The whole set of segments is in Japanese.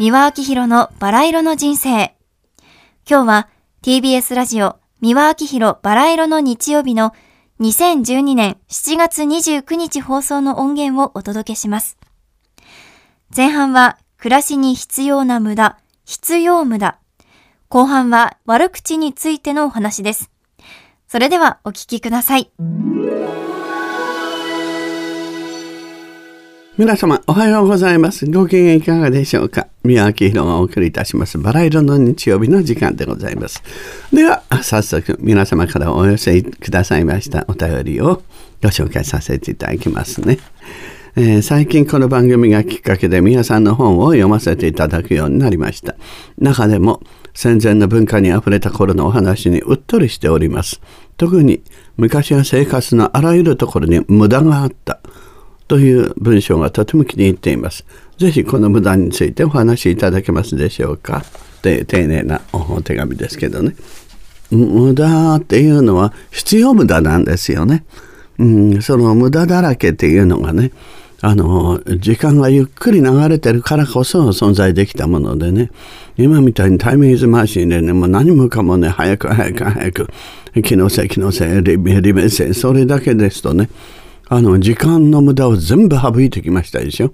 三輪明宏のバラ色の人生。今日は TBS ラジオ三輪明宏バラ色の日曜日の2012年7月29日放送の音源をお届けします。前半は暮らしに必要な無駄、必要無駄。後半は悪口についてのお話です。それではお聞きください。皆様おはようございます。ご機嫌いかがでしょうか？宮明宏がお送りいたします。バラ色の日曜日の時間でございます。では早速皆様からお寄せくださいました。お便りをご紹介させていただきますね、えー、最近この番組がきっかけで皆さんの本を読ませていただくようになりました。中でも戦前の文化にあふれた頃のお話にうっとりしております。特に昔は生活のあらゆるところに無駄があった。という文章がとても気に入っています。ぜひこの無駄についてお話しいただけますでしょうか。で丁寧なお手紙ですけどね。無駄っていうのは必要無駄なんですよね。うん、その無駄だらけっていうのがね、あの、時間がゆっくり流れてるからこそ存在できたものでね、今みたいにタイムイズマシンでね、もう何もかもね、早く早く早く、気のせい気のせい、利便性、それだけですとね、あの、時間の無駄を全部省いてきましたでしょ？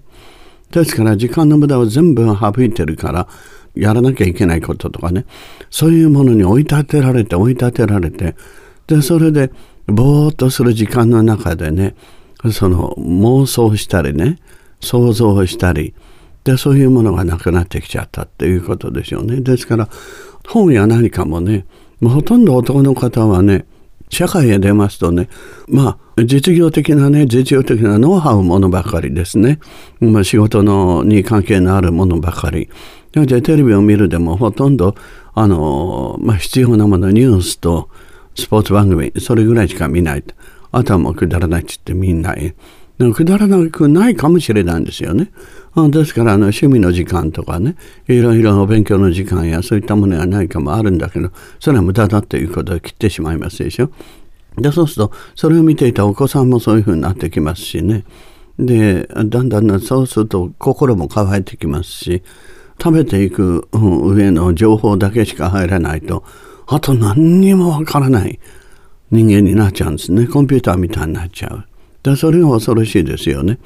ですから時間の無駄を全部省いてるから、やらなきゃいけないこととかね、そういうものに追い立てられて追い立てられて、で、それで、ぼーっとする時間の中でね、その妄想したりね、想像したり、で、そういうものがなくなってきちゃったっていうことでしょうね。ですから、本や何かもね、もうほとんど男の方はね、社会へ出ますとね、まあ、実業的なね、実用的なノウハウものばかりですね。まあ、仕事のに関係のあるものばかり。じゃテレビを見るでもほとんど、あの、まあ、必要なもの、ニュースとスポーツ番組、それぐらいしか見ないと。あとはもうくだらないって言って見ない。くだらなくないかもしれないんですよね。ですからあの趣味の時間とかねいろいろお勉強の時間やそういったものがないかもあるんだけどそれは無駄だっていうことを切ってしまいますでしょ。でそうするとそれを見ていたお子さんもそういうふうになってきますしねでだんだんそうすると心も乾いてきますし食べていく上の情報だけしか入らないとあと何にもわからない人間になっちゃうんですねコンピューターみたいになっちゃう。でそれが恐ろしいですよね。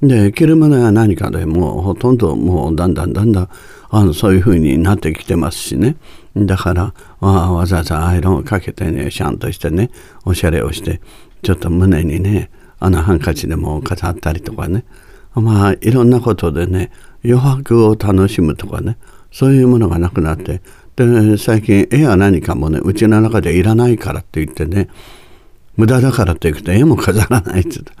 で着るものは何かでもうほとんどもうだんだんだんだんあのそういうふうになってきてますしねだからわざわざアイロンをかけてねシャンとしてねおしゃれをしてちょっと胸にねあのハンカチでも飾ったりとかねまあいろんなことでね余白を楽しむとかねそういうものがなくなってで最近絵は何かもねうちの中でいらないからって言ってね無駄だからって言うと絵も飾らないって言って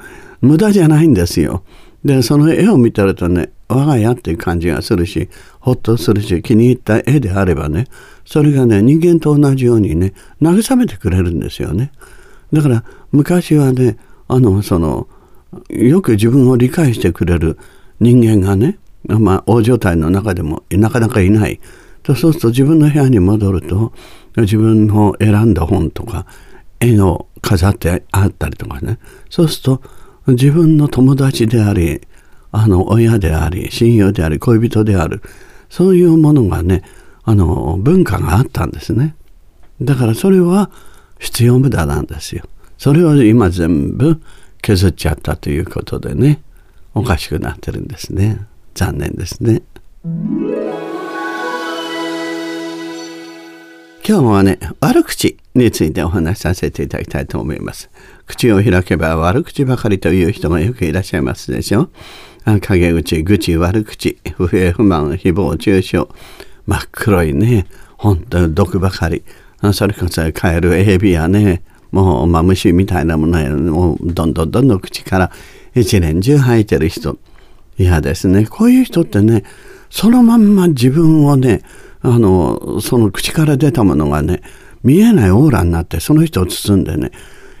無駄じゃないんですよ。でその絵を見てるとね我が家っていう感じがするしほっとするし気に入った絵であればねそれがね人間と同じようにね慰めてくれるんですよね。だから昔はねあのそのよく自分を理解してくれる人間がねまあ大所帯の中でもなかなかいない。そうすると自分の部屋に戻ると自分の選んだ本とか絵を飾ってあったりとかねそうすると自分の友達であり、あの、親であり、親友であり、恋人である、そういうものがね、あの、文化があったんですね。だからそれは必要無駄なんですよ。それを今全部削っちゃったということでね、おかしくなってるんですね。残念ですね。今日はね、悪口についてお話しさせていただきたいと思います。口を開けば悪口ばかりという人がよくいらっしゃいますでしょ。陰口、愚痴、悪口、不平不満、誹謗中傷、真っ黒いね、本当に毒ばかり。それこそカエル、エビやね、もうマムシみたいなものや、もうどんどんどんどん口から一年中吐いてる人。嫌ですね。こういう人ってね、そのまんま自分をね、あの、その口から出たものがね、見えないオーラになってその人を包んでね、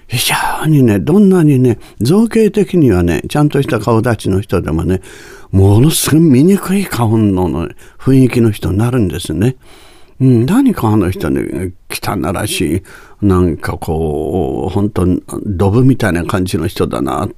非常にね、どんなにね、造形的にはね、ちゃんとした顔立ちの人でもね、ものすごい醜い顔の雰囲気の人になるんですね。うん、何かあの人ね、汚らしい、なんかこう、本当ドブみたいな感じの人だな。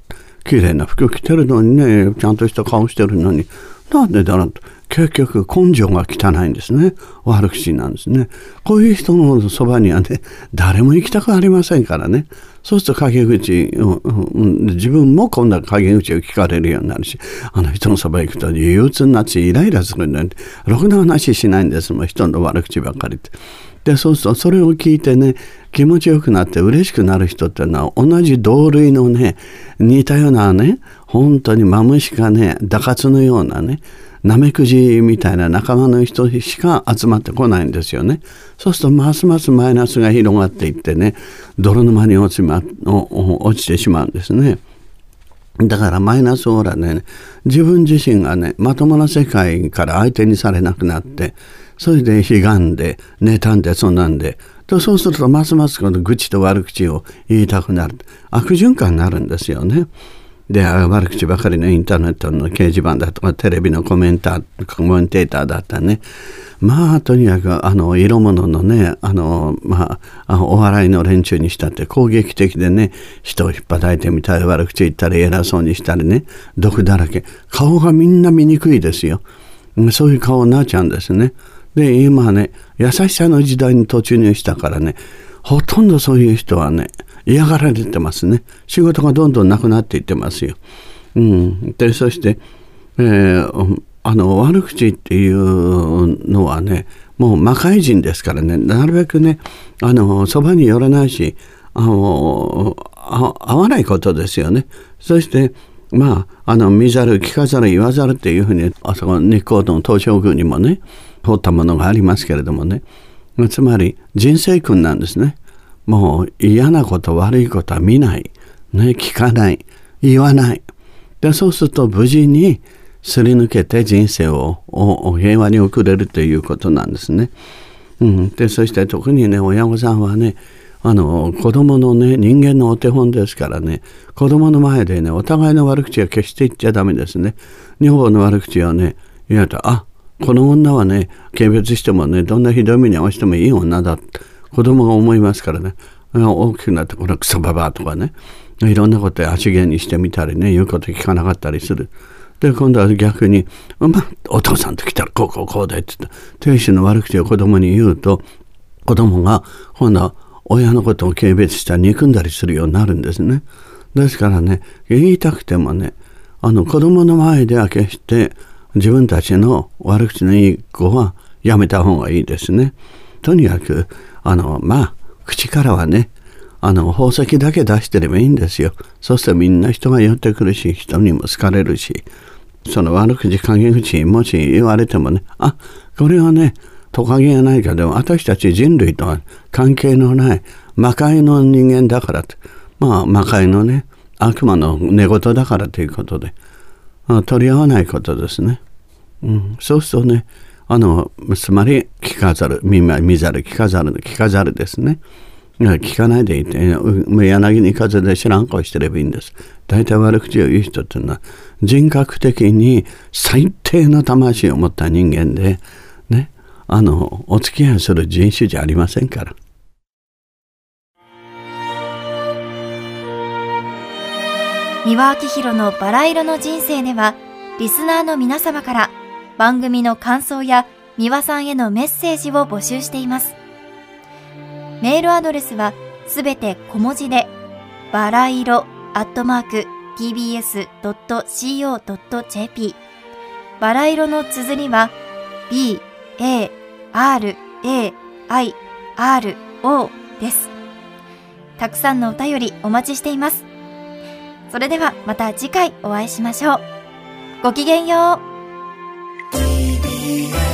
綺麗な服着てるのにね、ちゃんとした顔してるのに、なんでだろうと。結局根性が汚いんですね。悪口なんですね。こういう人のそばにはね誰も行きたくありませんからね。そうすると陰口、自分も今度は陰口を聞かれるようになるしあの人のそば行くと憂鬱になってイライラするんでろくな話しないんですもん人の悪口ばっかりって。でそうするとそれを聞いてね気持ちよくなって嬉しくなる人っていうのは同じ同類のね似たようなね本当にマムシかねダカツのようなねナメクジみたいな仲間の人しか集まってこないんですよね。そうするとますますマイナスが広がっていってね泥沼に落ち,、ま、落ちてしまうんですね。だからマイナスオーラでね自分自身がねまともな世界から相手にされなくなってそれで悲願で妬んでそんなんでとそうするとますますこの愚痴と悪口を言いたくなる悪循環になるんですよね。で悪口ばかりのインターネットの掲示板だとかテレビのコメンタコメンテーターだったね。まあとにかくあの色物のねあのまあお笑いの連中にしたって攻撃的でね人を引っ叩いてみたり悪口言ったり偉そうにしたりね毒だらけ。顔がみんな見にくいですよ。そういう顔になっちゃうんですね。で今ね優しさの時代に突入したからねほとんどそういう人はね嫌がられてますね仕事がどんどんなくなっていってますよ。うん、でそして、えー、あの悪口っていうのはねもう魔界人ですからねなるべくねあのそばに寄らないしあの合わないことですよね。そしてまあ、あの見ざる聞かざる言わざるっていうふうにあそこ日光の東照宮にもね掘ったものがありますけれどもねつまり人生訓なんですね。もう嫌なこと悪いことは見ない、ね、聞かない。言わない。でそうすると無事にすり抜けて人生を平和に送れるということなんですね。うん、でそして特にね親御さんはねあの子供のね人間のお手本ですからね子供の前でねお互いの悪口は決して言っちゃダメですね。女房の悪口はね言われたあこの女はね軽蔑してもねどんなひどい目に遭わせてもいい女だって。子供が思いますからね大きくなってこのクソババアとかねいろんなこと足毛にしてみたりね言うこと聞かなかったりする。で今度は逆に「まあ、お父さんと来たらこうこうこうで」って言って亭主の悪口を子供に言うと子供が今度は親のことを軽蔑したり憎んだりするようになるんですね。ですからね言いたくてもねあの子供の前では決して自分たちの悪口のいい子はやめた方がいいですね。とにかくあのまあ口からはねあの宝石だけ出してればいいんですよ。そうするとみんな人が寄ってくるし人にも好かれるしその悪口陰口もし言われてもねあこれはねトカゲがないけど私たち人類とは関係のない魔界の人間だからまあ魔界のね悪魔の寝言だからということで、まあ、取り合わないことですね、うん、そうするとねあのつまり聞かざる見見ざる聞かざる聞かざるですね。聞かないでいて。柳に風で知らん顔してればいいんです。大体悪口を言う人っていうのは人格的に最低の魂を持った人間でね。あのお付き合いする人種じゃありませんから。三輪明宏のバラ色の人生ではリスナーの皆様から番組の感想や三輪さんへのメッセージを募集しています。メールアドレスはすべて小文字で、バラ色アットマーク tbs.co.jp バラ色の綴りは b, a, r, a, i, r, o です。たくさんのお便りお待ちしています。それではまた次回お会いしましょう。ごきげんよう。yeah.